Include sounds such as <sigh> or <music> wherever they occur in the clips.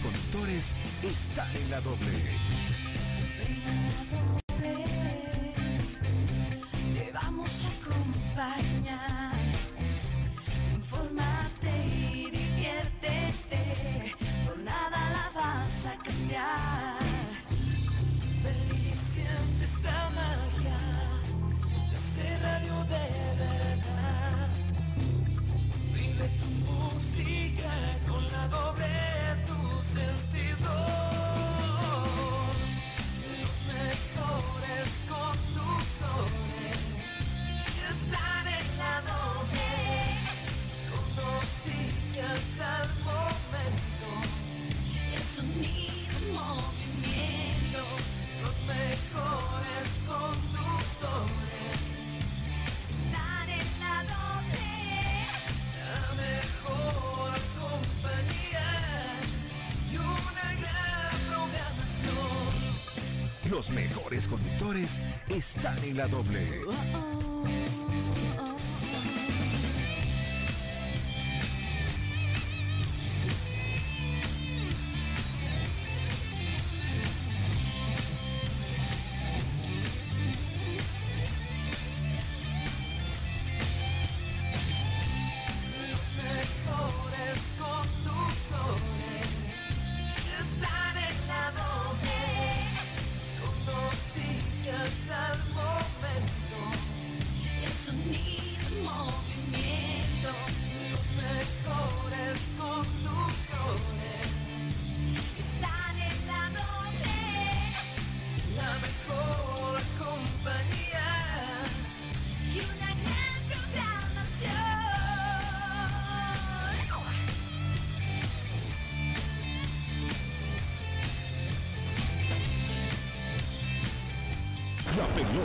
conductores están en la doble. Los mejores conductores están en la doble.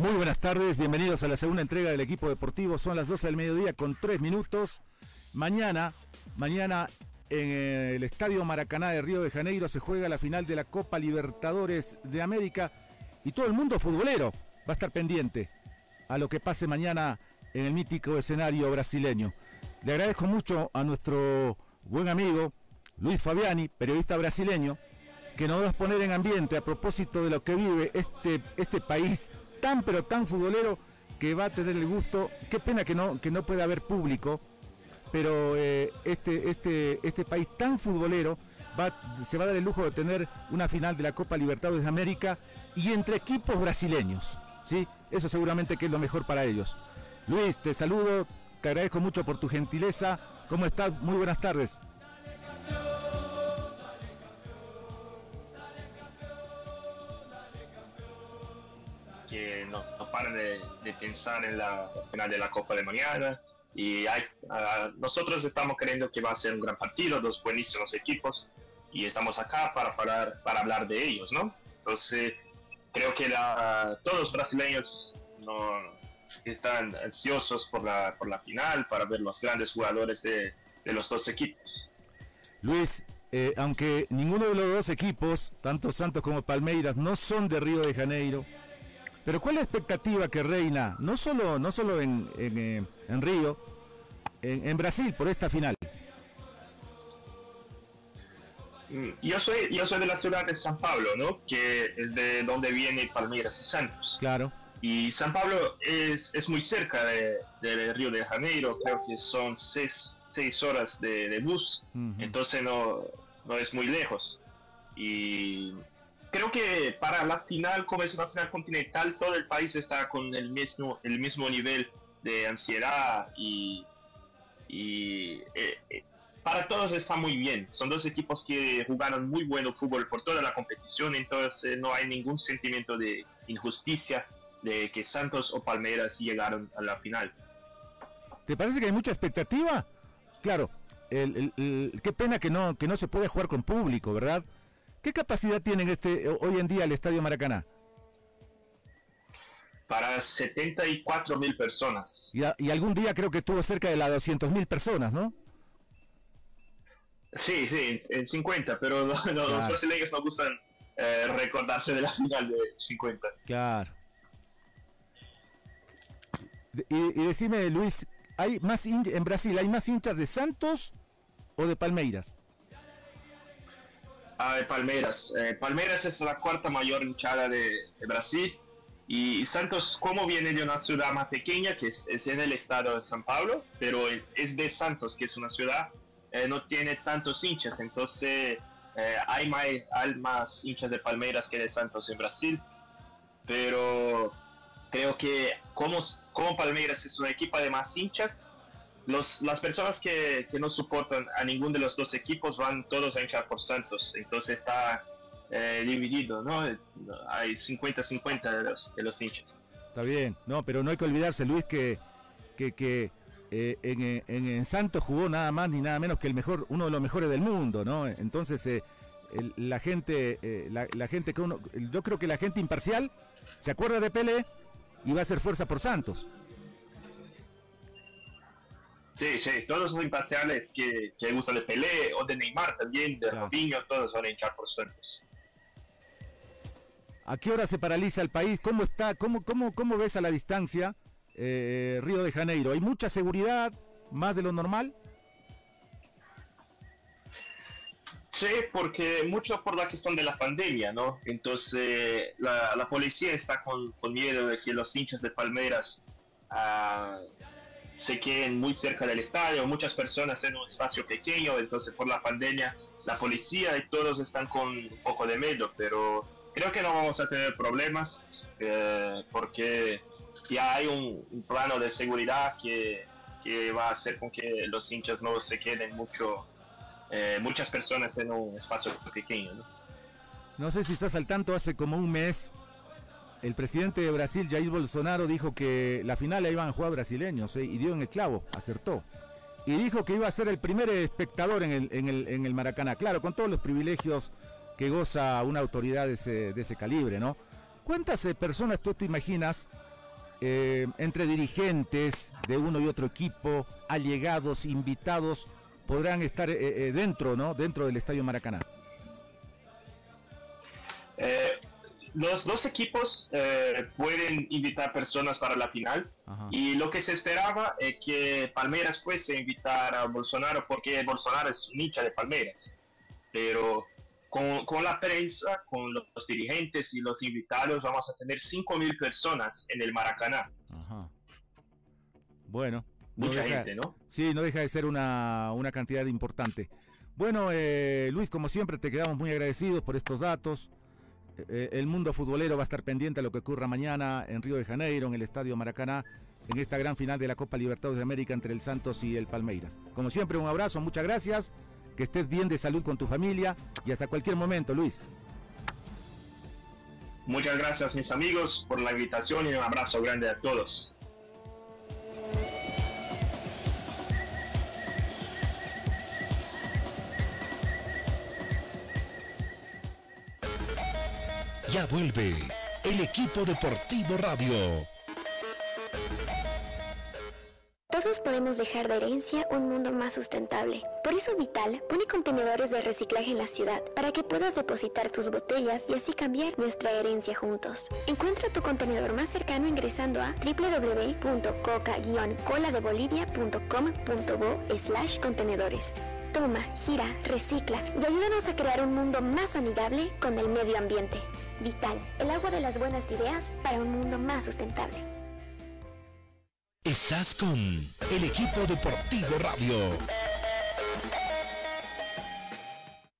Muy buenas tardes, bienvenidos a la segunda entrega del equipo deportivo. Son las 12 del mediodía con 3 minutos. Mañana, mañana en el Estadio Maracaná de Río de Janeiro se juega la final de la Copa Libertadores de América y todo el mundo futbolero va a estar pendiente a lo que pase mañana en el mítico escenario brasileño. Le agradezco mucho a nuestro buen amigo Luis Fabiani, periodista brasileño, que nos va a poner en ambiente a propósito de lo que vive este, este país tan pero tan futbolero que va a tener el gusto. Qué pena que no, que no pueda haber público, pero eh, este, este, este país tan futbolero va, se va a dar el lujo de tener una final de la Copa Libertadores de América y entre equipos brasileños. ¿sí? Eso seguramente que es lo mejor para ellos. Luis, te saludo, te agradezco mucho por tu gentileza. ¿Cómo estás? Muy buenas tardes. No, no paran de, de pensar en la final de la Copa de mañana. Y hay, ah, nosotros estamos creyendo que va a ser un gran partido, dos buenísimos equipos, y estamos acá para, parar, para hablar de ellos, ¿no? Entonces, creo que la, todos los brasileños no, están ansiosos por la, por la final, para ver los grandes jugadores de, de los dos equipos. Luis, eh, aunque ninguno de los dos equipos, tanto Santos como Palmeiras, no son de Río de Janeiro, pero ¿cuál es la expectativa que reina, no solo, no solo en, en, eh, en Río, en, en Brasil, por esta final? Mm, Yo soy, yo soy de la ciudad de San Pablo, ¿no? Que es de donde viene Palmeiras y Santos. Claro. Y San Pablo es, es muy cerca de, de Río de Janeiro, creo que son seis, seis horas de, de bus, Ujú. entonces no, no es muy lejos. Y creo que para la final, como es una final continental, todo el país está con el mismo, el mismo nivel de ansiedad y, y eh, eh, para todos está muy bien. Son dos equipos que jugaron muy bueno fútbol por toda la competición, entonces no hay ningún sentimiento de injusticia de que Santos o Palmeiras llegaron a la final. ¿Te parece que hay mucha expectativa? Claro, el- el- qué pena que no, que no se puede jugar con público, ¿verdad? ¿Qué capacidad tienen este hoy en día el Estadio Maracaná? Para 74 mil personas. Y, a- y algún día creo que estuvo cerca de las 200 mil personas, ¿no? Sí, sí, en, en 50, pero <laughs> no- no, los brasileños no gustan eh, recordarse de la final de 50. Claro. Y, y decime, Luis, ¿hay más en Brasil hay más hinchas de Santos o de Palmeiras? Ah, Palmeiras. Eh, Palmeiras es la cuarta mayor hinchada de, de Brasil. Y Santos, como viene de una ciudad más pequeña, que es, es en el estado de San Pablo, pero es de Santos, que es una ciudad, eh, no tiene tantos hinchas. Entonces, eh, hay, más, hay más hinchas de Palmeiras que de Santos en Brasil. Pero creo que como, como Palmeiras es un equipo de más hinchas, los, las personas que, que no soportan a ninguno de los dos equipos van todos a hinchar por Santos. Entonces está eh, dividido, ¿no? Hay 50-50 de los, de los hinchas. Está bien, no, pero no hay que olvidarse, Luis, que, que, que, eh, en, en- en Santos jugó nada más ni nada menos que el mejor, uno de los mejores del mundo, ¿no? Entonces, eh, la gente, eh, la, la gente que uno, yo creo que la gente imparcial se acuerda de Pelé y va a hacer fuerza por Santos. Sí, sí, todos los imparciales que, que gustan de Pelé o de Neymar también, de Claro. Robinho, todos van a hinchar por Santos. ¿A qué hora se paraliza el país? ¿Cómo está? ¿Cómo, cómo, cómo ves a la distancia eh, Río de Janeiro? ¿Hay mucha seguridad? ¿Más de lo normal? Sí, porque mucho por la cuestión de la pandemia, ¿no? Entonces la, la policía está con, con miedo de que los hinchas de Palmeiras ah, se queden muy cerca del estadio, muchas personas en un espacio pequeño, entonces por la pandemia la policía y todos están con un poco de miedo, pero creo que no vamos a tener problemas eh, porque ya hay un, un plano de seguridad que, que va a hacer con que los hinchas no se queden mucho eh, muchas personas en un espacio pequeño. ¿no? No sé si estás al tanto, hace como un mes el presidente de Brasil, Jair Bolsonaro, dijo que la final la iban a jugar brasileños eh, y dio en el clavo, acertó. Y dijo que iba a ser el primer espectador en el, Maracaná, claro, con todos los privilegios que goza una autoridad de ese, calibre, ¿no? ¿Cuántas eh, personas tú te imaginas eh, entre dirigentes de uno y otro equipo, allegados, invitados, podrán estar dentro, ¿no? Dentro del Estadio Maracaná. Eh, los dos equipos eh, pueden invitar personas para la final Ajá. y lo que se esperaba es que Palmeiras fuese a invitar a Bolsonaro porque Bolsonaro es un hincha de Palmeiras. Pero con, con la prensa, con los, los dirigentes y los invitados vamos a tener 5.000 personas en el Maracaná. Ajá. Bueno. no Mucha deja- gente, ¿no? Sí, no deja de ser una, una cantidad importante. Bueno, eh, Luis, como siempre, te quedamos muy agradecidos por estos datos. Eh, el mundo futbolero va a estar pendiente a lo que ocurra mañana en Río de Janeiro, en el Estadio Maracaná, en esta gran final de la Copa Libertadores de América entre el Santos y el Palmeiras. Como siempre, un abrazo, muchas gracias. Que estés bien de salud con tu familia y hasta cualquier momento, Luis. Muchas gracias mis amigos por la invitación y un abrazo grande a todos. Ya vuelve el equipo deportivo radio. Todos podemos dejar de herencia un mundo más sustentable. Por eso Vital pone contenedores de reciclaje en la ciudad para que puedas depositar tus botellas y así cambiar nuestra herencia juntos. Encuentra tu contenedor más cercano ingresando a www.coca-coladebolivia.com.bo slash contenedores. Toma, gira, recicla y ayúdanos a crear un mundo más amigable con el medio ambiente. Vital, el agua de las buenas ideas para un mundo más sustentable. Estás con el equipo deportivo radio.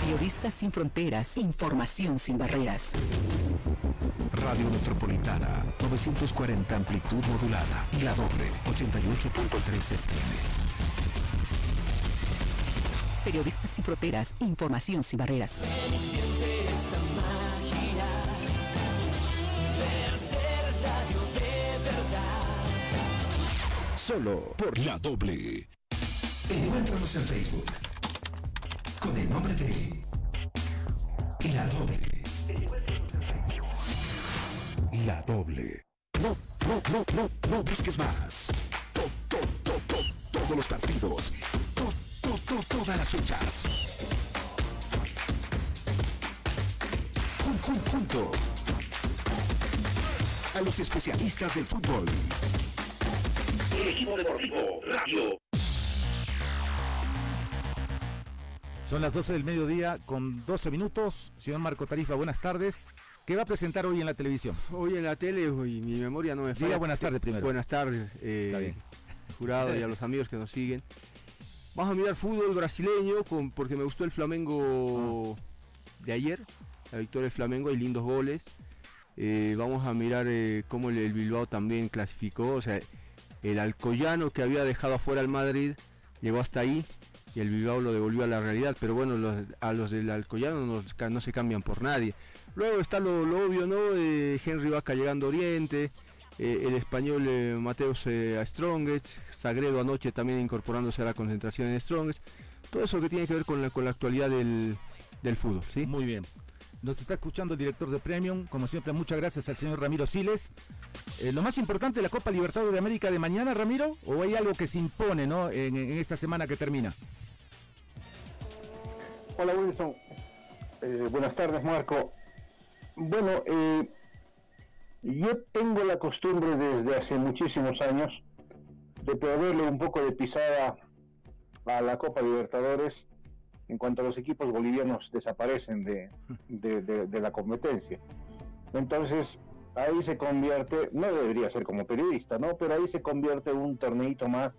Periodistas sin fronteras, información sin barreras. Radio Metropolitana, 940 amplitud modulada y la doble, 88.3 FM. Periodistas sin fronteras, información sin barreras. Solo por la doble. Encuéntranos en Facebook con el nombre de La Doble. La Doble. No, no, no, no, no busques más. To- to- to- to- todos los partidos. To- todas las fechas. Jun- jun- junto a los especialistas del fútbol. El equipo deportivo radio. Son las 12 del mediodía con 12 minutos. Señor Marco Tarifa, buenas tardes. ¿Qué va a presentar hoy en la televisión? Hoy en la tele, hoy mi memoria no me falla. Diga buenas tardes primero. Buenas tardes, eh, jurado y a los amigos que nos siguen. Vamos a mirar fútbol brasileño con- porque me gustó el Flamengo de ayer, la victoria del Flamengo, hay lindos goles. Eh, vamos a mirar eh, cómo el, el Bilbao también clasificó, o sea, el Alcoyano que había dejado afuera al Madrid llegó hasta ahí y el Bilbao lo devolvió a la realidad, pero bueno, los- a los del Alcoyano no, se cambian por nadie. Luego está lo, lo obvio, ¿no? Eh, Henry Vaca llegando a Oriente, eh, el español eh, Mateus eh, a Strongest, Sagredo anoche también incorporándose a la concentración en Strongest. Todo eso que tiene que ver con la, con la actualidad del, del fútbol, ¿sí? Muy bien. Nos está escuchando el director de Premium. Como siempre, muchas gracias al señor Ramiro Siles. Eh, lo más importante de la Copa Libertadores de América de mañana, Ramiro, o hay algo que se impone ¿no? en, esta semana que termina. Hola Wilson, Eh, buenas tardes Marco. Bueno, eh, yo tengo la costumbre desde hace muchísimos años de perderle un poco de pisada a la Copa Libertadores en cuanto los equipos bolivianos desaparecen de, de- de- de la competencia. Entonces, ahí se convierte, no debería ser como periodista, ¿no? Pero ahí se convierte un torneito más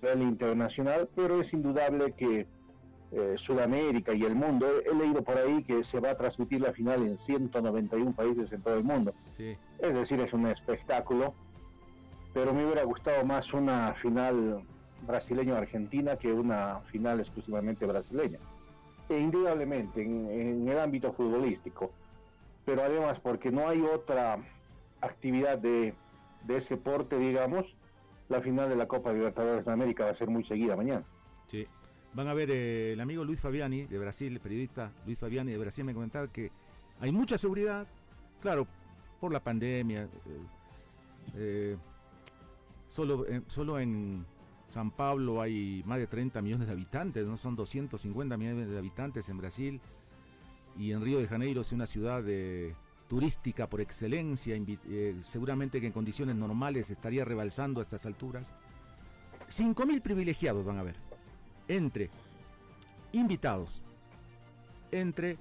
del internacional, pero es indudable que eh, Sudamérica y el mundo, he, he leído por ahí que se va a transmitir la final en 191 países en todo el mundo. Sí. Es decir, es un espectáculo, pero me hubiera gustado más una final brasileño-argentina que una final exclusivamente brasileña. E indudablemente en, en el ámbito futbolístico, pero además porque no hay otra actividad de, de ese porte, digamos, la final de la Copa Libertadores de América va a ser muy seguida mañana. Sí. Van a ver eh, el amigo Luis Fabiani de Brasil, el periodista Luis Fabiani de Brasil me comentaba que hay mucha seguridad, claro, por la pandemia. eh, eh, solo, eh, solo en San Pablo hay más de 30 millones de habitantes, no son 250 millones de habitantes en Brasil. Y en Río de Janeiro es una ciudad eh, turística por excelencia, eh, seguramente que en condiciones normales estaría rebalsando a estas alturas. 5.000 privilegiados van a ver entre invitados, entre,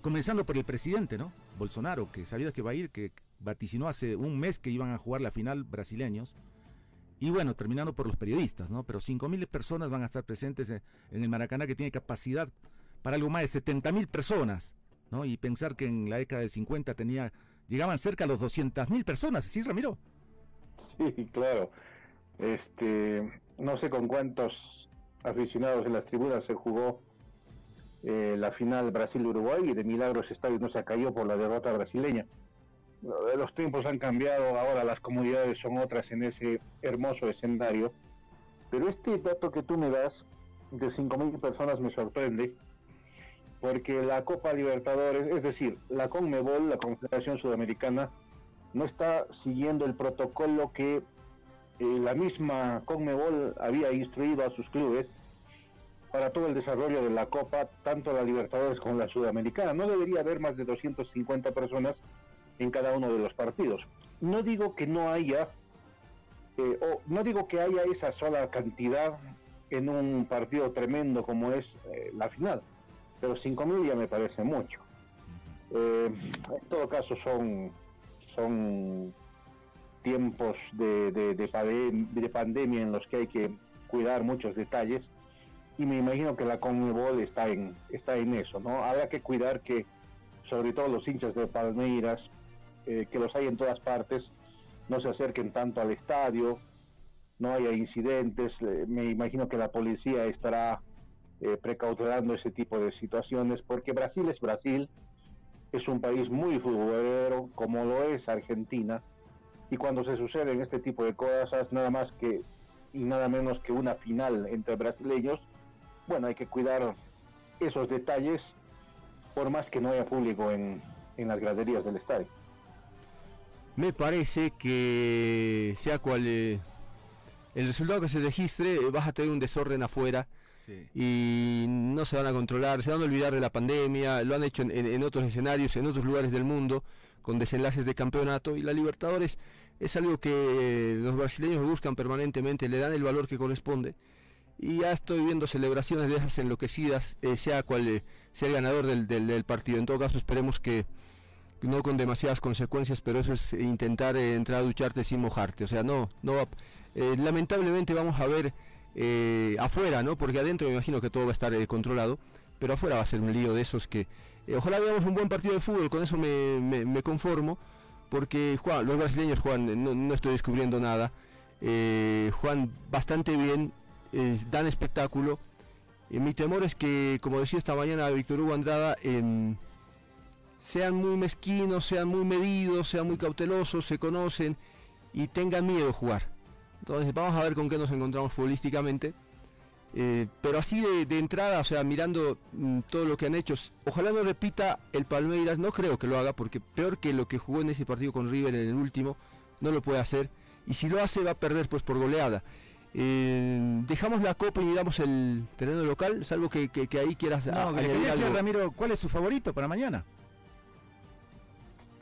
comenzando por el presidente, ¿no? Bolsonaro, que sabía que va a ir, que vaticinó hace un mes que iban a jugar la final brasileños, y bueno, terminando por los periodistas, ¿no? Pero 5.000 personas van a estar presentes en, en el Maracaná, que tiene capacidad para algo más de 70.000 personas, ¿no? Y pensar que en la década del 50 tenía, llegaban cerca a los 200.000 personas, ¿sí, Ramiro? Sí, claro. Este, no sé con cuántos aficionados en las tribunas se jugó eh, la final Brasil-Uruguay y de milagros estadio no se cayó por la derrota brasileña. Eh, Los tiempos han cambiado, ahora las comunidades son otras en ese hermoso escenario. Pero este dato que tú me das de 5.000 personas me sorprende, porque la Copa Libertadores, es decir, la CONMEBOL, la Confederación Sudamericana, no está siguiendo el protocolo que eh, la misma CONMEBOL había instruido a sus clubes para todo el desarrollo de la Copa, tanto la Libertadores como la Sudamericana. No debería haber más de 250 personas en cada uno de los partidos. No digo que no haya, eh, o no digo que haya esa sola cantidad en un partido tremendo como es eh, la final, pero 5.000 ya me parece mucho. Eh, en todo caso son, son tiempos de, de, de, pandemia en los que hay que cuidar muchos detalles y me imagino que la Conmebol está en, está en eso, ¿no? Habrá que cuidar que, sobre todo los hinchas de Palmeiras, eh, que los hay en todas partes, no se acerquen tanto al estadio, no haya incidentes, me imagino que la policía estará eh, precautelando ese tipo de situaciones, porque Brasil es Brasil, es un país muy futbolero, como lo es Argentina, y cuando se suceden este tipo de cosas, nada más que y nada menos que una final entre brasileños, bueno, hay que cuidar esos detalles por más que no haya público en, las graderías del estadio. Me parece que sea cual eh, el resultado que se registre, vas a tener un desorden afuera y no se van a controlar, se van a olvidar de la pandemia, lo han hecho en, otros escenarios, en otros lugares del mundo, con desenlaces de campeonato y la Libertadores es algo que eh, los brasileños buscan permanentemente, le dan el valor que corresponde y ya estoy viendo celebraciones de esas enloquecidas, eh, sea cual eh, sea el ganador del, partido. En todo caso, esperemos que no con demasiadas consecuencias, pero eso es intentar eh, entrar a ducharte sin mojarte. O sea, no, no lamentablemente vamos a ver afuera, ¿no? Porque adentro me imagino que todo va a estar controlado, pero afuera va a ser un lío de esos que ojalá veamos un buen partido de fútbol, con eso me, conformo, porque Juan, los brasileños Juan, no, no estoy descubriendo nada. Juan bastante bien, dan espectáculo. mi temor es que, como decía esta mañana Víctor Hugo Andrada, em, sean muy mezquinos, sean muy medidos, sean muy cautelosos, se conocen y tengan miedo de jugar. Entonces vamos a ver con qué nos encontramos futbolísticamente. Eh, pero así de, entrada, o sea, mirando mm, todo lo que han hecho, ojalá no repita el Palmeiras, no creo que lo haga, porque peor que lo que jugó en ese partido con River en el último, no lo puede hacer. Y si lo hace va a perder pues por goleada. Eh, dejamos la copa y miramos el terreno local, salvo que, que, ahí quieras no, añadir Ramiro, ¿cuál es su favorito para mañana?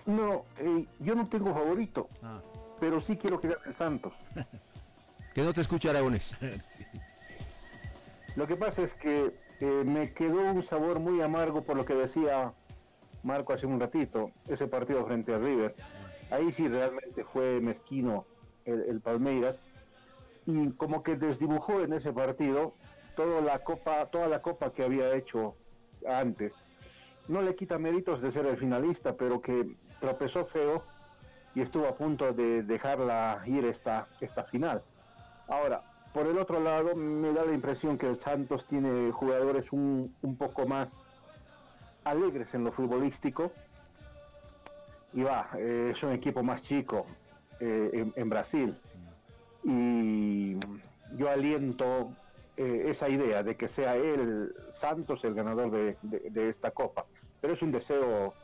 No, eh, yo no tengo favorito, ah. pero sí quiero que el Santos. <laughs> que no te escuche Aragones. <laughs> Lo que pasa es que eh, me quedó un sabor muy amargo por lo que decía Marco hace un ratito, ese partido frente a River. Ahí sí realmente fue mezquino el Palmeiras y como que desdibujó en ese partido toda la copa, toda la copa que había hecho antes. No le quita méritos de ser el finalista, pero que tropezó feo y estuvo a punto de dejarla ir esta, esta final. Ahora, por el otro lado, me da la impresión que el Santos tiene jugadores un, poco más alegres en lo futbolístico. Y va, eh, es un equipo más chico eh, en Brasil y yo aliento eh, esa idea de que sea él, Santos, el ganador de, esta copa. Pero es un deseo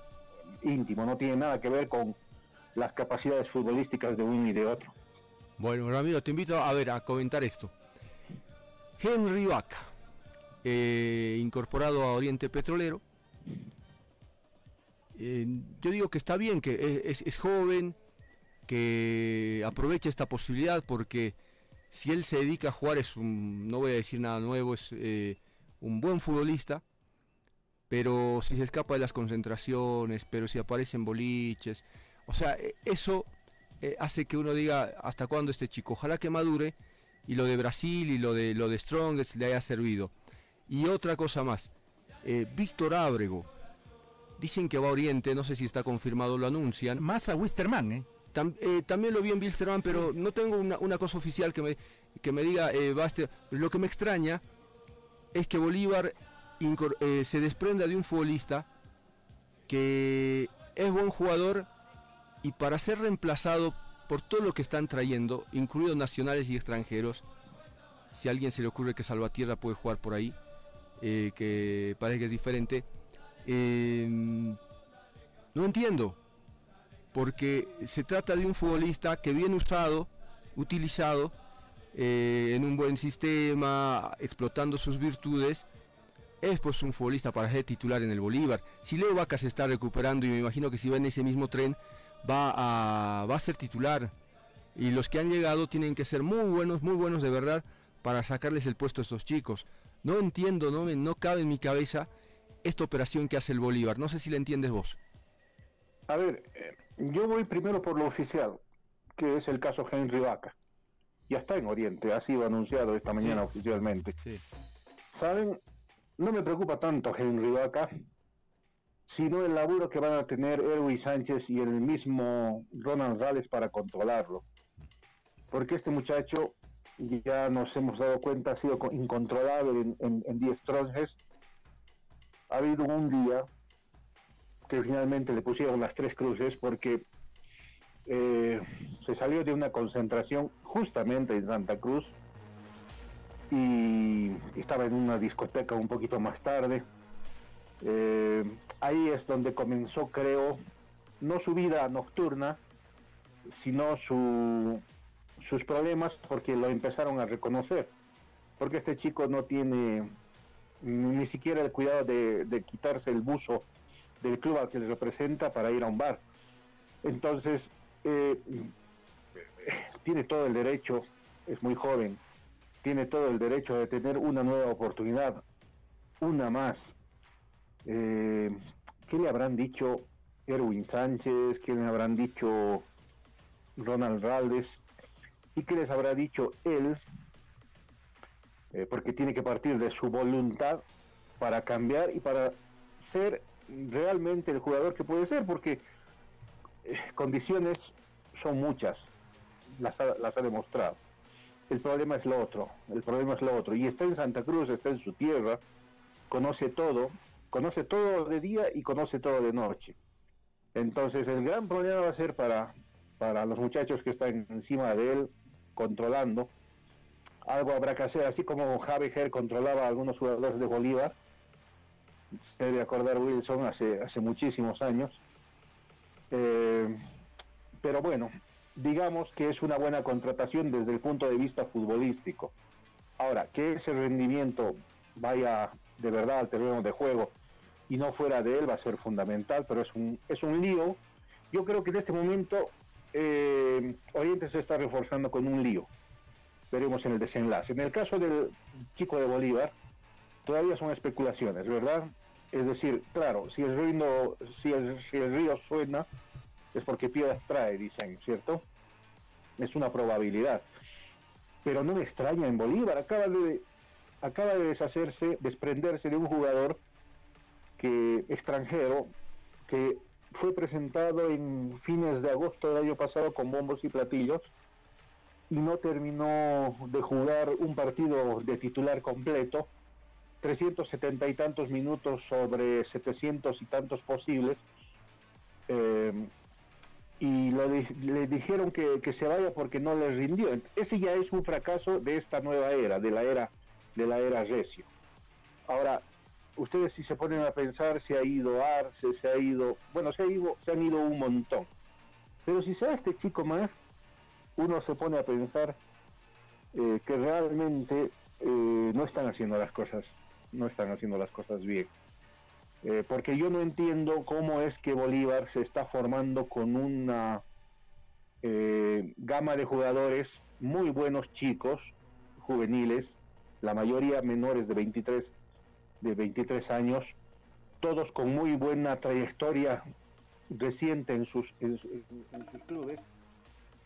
íntimo, no tiene nada que ver con las capacidades futbolísticas de uno y de otro. Bueno, Ramiro, te invito a ver, a comentar esto. Henry Vaca, eh, incorporado a Oriente Petrolero. Eh, yo digo que está bien, que es joven, que aproveche esta posibilidad porque si él se dedica a jugar es un, no voy a decir nada nuevo, es eh, un buen futbolista, pero si se escapa de las concentraciones, pero si aparecen boliches, o sea, e, eso eh, hace que uno diga hasta cuándo este chico, ojalá que madure y lo de Brasil y lo de lo de Strongest le haya servido. Y otra cosa más, eh, Víctor Ábrego, dicen que va a Oriente, no sé si está confirmado, lo anuncian. Más a Wisterman, ¿eh? Eh, también lo vi en Bilsterman, pero no tengo una, cosa oficial que me, que me diga, baste. Lo que me extraña es que Bolívar se desprenda de un futbolista que es buen jugador y para ser reemplazado por todo lo que están trayendo, incluidos nacionales y extranjeros, si a alguien se le ocurre que Salvatierra puede jugar por ahí, que parece que es diferente, Eh, no entiendo, porque se trata de un futbolista que bien usado, utilizado, eh, en un buen sistema, explotando sus virtudes, es pues un futbolista para ser titular en el Bolívar. Si Leo Vaca se está recuperando y me imagino que si va en ese mismo tren, va a, va a ser titular. Y los que han llegado tienen que ser muy buenos, muy buenos de verdad, para sacarles el puesto a estos chicos. No entiendo, no, me- no cabe en mi cabeza esta operación que hace el Bolívar. No sé si la entiendes vos. A ver, eh, yo voy primero por lo oficial, que es el caso Henry Vaca. Ya está en Oriente, ha sido anunciado esta mañana oficialmente. Sí. ¿Saben? No me preocupa tanto Henry Vaca, sino el laburo que van a tener Erwin Sánchez y el mismo Ronald Rales para controlarlo. Porque este muchacho, ya nos hemos dado cuenta, ha sido co- incontrolable en, en, en 10 tronjes. Ha habido un día que finalmente le pusieron las tres cruces porque eh, se salió de una concentración justamente en Santa Cruz y estaba en una discoteca un poquito más tarde. Eh, ahí es donde comenzó, creo, no su vida nocturna, sino su, sus problemas porque lo empezaron a reconocer. Porque este chico no tiene ni siquiera el cuidado de, quitarse el buzo del club al que le representa para ir a un bar. Entonces, eh, tiene todo el derecho, es muy joven, tiene todo el derecho de tener una nueva oportunidad, una más. Eh, ¿Qué le habrán dicho Erwin Sánchez? ¿Qué le habrán dicho Ronald Raldes? ¿Y qué les habrá dicho él? Eh, porque tiene que partir de su voluntad para cambiar y para ser realmente el jugador que puede ser, porque eh, condiciones son muchas, las ha, las ha demostrado. El problema es lo otro, el problema es lo otro. Y está en Santa Cruz, está en su tierra, conoce todo, conoce todo de día y conoce todo de noche. Entonces el gran problema va a ser para, para los muchachos que están encima de él, controlando. Algo habrá que hacer, así como Javi Ger controlaba a algunos jugadores de Bolívar, se debe acordar Wilson hace, hace muchísimos años. Eh, pero bueno, digamos que es una buena contratación desde el punto de vista futbolístico. Ahora, que ese rendimiento vaya de verdad al terreno de juego y no fuera de él va a ser fundamental, pero es un, es un lío. Yo creo que en este momento eh, Oriente se está reforzando con un lío. Veremos en el desenlace. En el caso del chico de Bolívar, todavía son especulaciones, ¿verdad? Es decir, claro, si el río, si el, si el río suena, es porque piedras trae, dicen, ¿cierto? Es una probabilidad. Pero no me extraña en Bolívar, acaba de, acaba de deshacerse, desprenderse de un jugador que extranjero que fue presentado en fines de agosto del año pasado con bombos y platillos y no terminó de jugar un partido de titular completo, 370 y tantos minutos sobre 700 y tantos posibles, eh, y lo le dijeron que, que se vaya porque no les rindió. Ese ya es un fracaso de esta nueva era, de la era, de la era Recio. Ahora, ustedes si se ponen a pensar, se ha ido Arce, se ha ido, bueno, se, ha ido, se han ido un montón. Pero si sea este chico más, uno se pone a pensar eh, que realmente eh, no están haciendo las cosas, no están haciendo las cosas bien. Eh, porque yo no entiendo cómo es que Bolívar se está formando con una gama de jugadores muy buenos chicos, juveniles, la mayoría menores de 23, de 23 años, todos con muy buena trayectoria reciente en sus, en su- en sus clubes.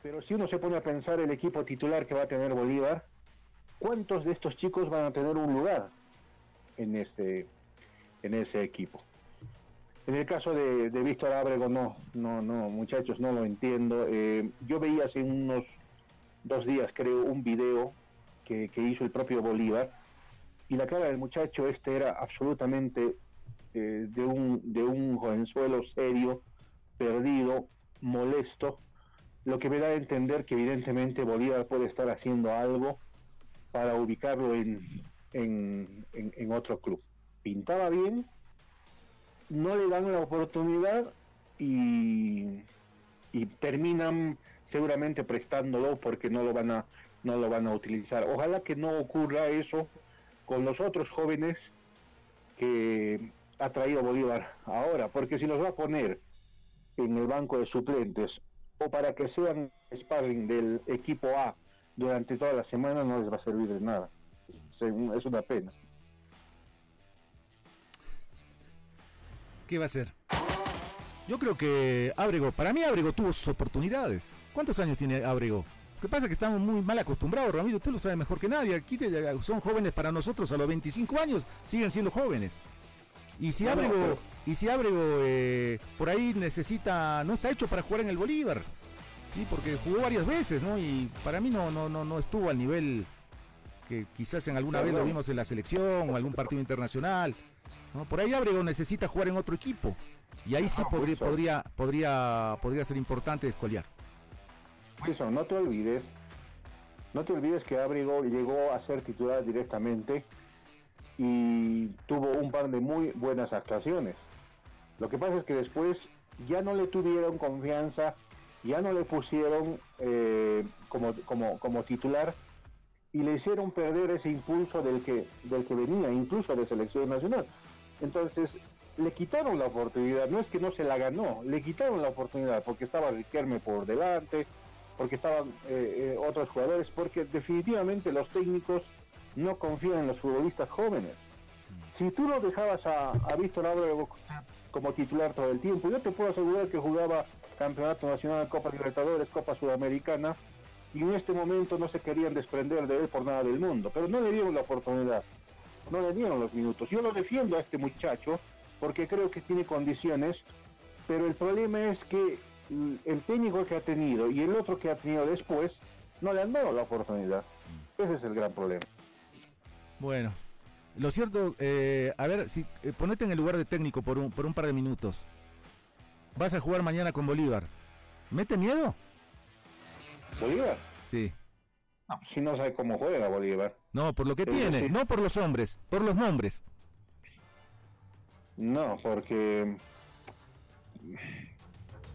Pero si uno se pone a pensar el equipo titular que va a tener Bolívar, ¿cuántos de estos chicos van a tener un lugar en ese, en ese equipo? En el caso de, de Víctor Ábrego, no, no, no, muchachos, no lo entiendo. Eh, yo veía hace unos dos días, creo, un video que hizo el propio Bolívar y la cara del muchacho este era absolutamente eh, de, un, de un jovenzuelo serio, perdido, molesto, lo que me da a entender que evidentemente Bolívar puede estar haciendo algo para ubicarlo en, en, en- en otro club. Pintaba bien, no le dan la oportunidad y, y terminan seguramente prestándolo porque no lo van a no lo van a utilizar. Ojalá que no ocurra eso con los otros jóvenes que ha traído Bolívar ahora, porque si los va a poner en el banco de suplentes o para que sean sparring del equipo A durante toda la semana no les va a servir de nada. Es una pena. ¿Qué va a hacer? Yo creo que Ábrego, para mí Ábrego tuvo sus oportunidades. ¿Cuántos años tiene Ábrego? Lo que pasa es que estamos muy mal acostumbrados, Ramiro, tú lo sabes mejor que nadie. Aquí son jóvenes para nosotros a los 25 años, siguen siendo jóvenes. Y si Ábrego, y si Ábrego eh, por ahí necesita, no está hecho para jugar en el Bolívar, sí, porque jugó varias veces, ¿no? Y para mí no, no, no, no estuvo al nivel que quizás en alguna vez lo vimos en la selección o algún partido internacional. ¿no? Por ahí Ábrego necesita jugar en otro equipo. Y ahí sí podría, podría, podría, podría ser importante escolear. Eso, no te olvides, no te olvides que Ábrego llegó a ser titular directamente y tuvo un par de muy buenas actuaciones. Lo que pasa es que después ya no le tuvieron confianza, ya no le pusieron eh, como, como, como titular y le hicieron perder ese impulso del que, del que venía, incluso de selección nacional. Entonces, le quitaron la oportunidad, no es que no se la ganó, le quitaron la oportunidad porque estaba Riquelme por delante, porque estaban eh, eh, otros jugadores, porque definitivamente los técnicos no confían en los futbolistas jóvenes. Si tú lo dejabas a, a Víctor Ábrego como titular todo el tiempo, yo te puedo asegurar que jugaba Campeonato Nacional, Copa Libertadores, Copa Sudamericana, y en este momento no se querían desprender de él por nada del mundo, pero no le dieron la oportunidad, no le dieron los minutos. Yo lo defiendo a este muchacho porque creo que tiene condiciones, pero el problema es que el técnico que ha tenido y el otro que ha tenido después no le han dado la oportunidad. Ese es el gran problema. Bueno, lo cierto, eh, a ver, si eh, ponete en el lugar de técnico por un, por un par de minutos. Vas a jugar mañana con Bolívar. ¿Mete miedo? ¿Bolívar? Sí. No, si no sabe cómo juega Bolívar. No, por lo que tiene, no por los hombres, por los nombres. No, porque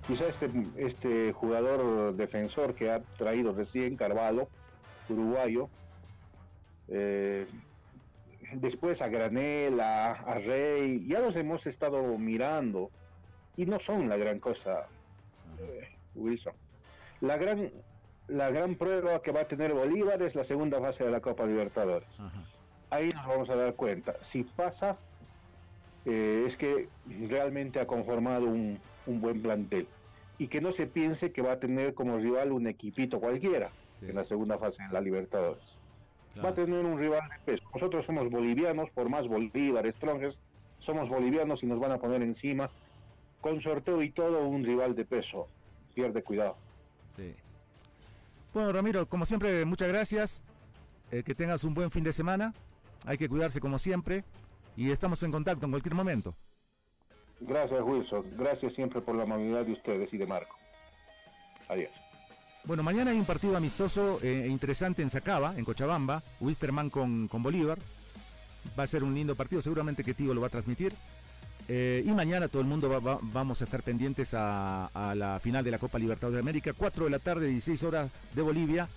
quizá este, este jugador defensor que ha traído recién Carvalho, uruguayo, eh, después a Granel, a, Rey, ya los hemos estado mirando y no son la gran cosa, eh, Wilson. La gran, la gran prueba que va a tener Bolívar es la segunda fase de la Copa Libertadores. Ahí nos vamos a dar cuenta. Si pasa, eh, es que realmente ha conformado un, buen plantel. Y que no se piense que va a tener como rival un equipito cualquiera en la segunda fase de la Libertadores va a tener un rival de peso. Nosotros somos bolivianos, por más Bolívar, Strongest, somos bolivianos y nos van a poner encima, con sorteo y todo, un rival de peso. Pierde cuidado. Sí. Bueno, Ramiro, como siempre, muchas gracias. Eh, que tengas un buen fin de semana. Hay que cuidarse como siempre. Y estamos en contacto en cualquier momento. Gracias, Wilson. Gracias siempre por la amabilidad de ustedes y de Marco. Adiós. Bueno, mañana hay un partido amistoso e interesante en Sacaba, en Cochabamba, Wisterman con, con Bolívar. Va a ser un lindo partido, seguramente que Tigo lo va a transmitir. Eh, y mañana todo el mundo vamos a estar pendientes a, la final de la Copa Libertadores de América, 4 de la tarde, 16 horas de Bolivia,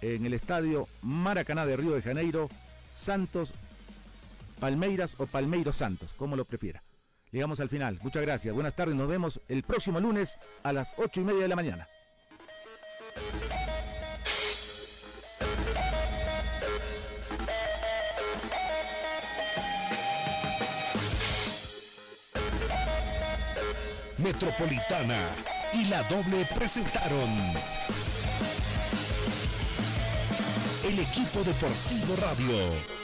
en el estadio Maracaná de Río de Janeiro, Santos, Palmeiras o Palmeiros Santos, como lo prefiera. Llegamos al final. Muchas gracias. Buenas tardes. Nos vemos el próximo lunes a las 8 y media de la mañana. Metropolitana y la doble presentaron el equipo deportivo radio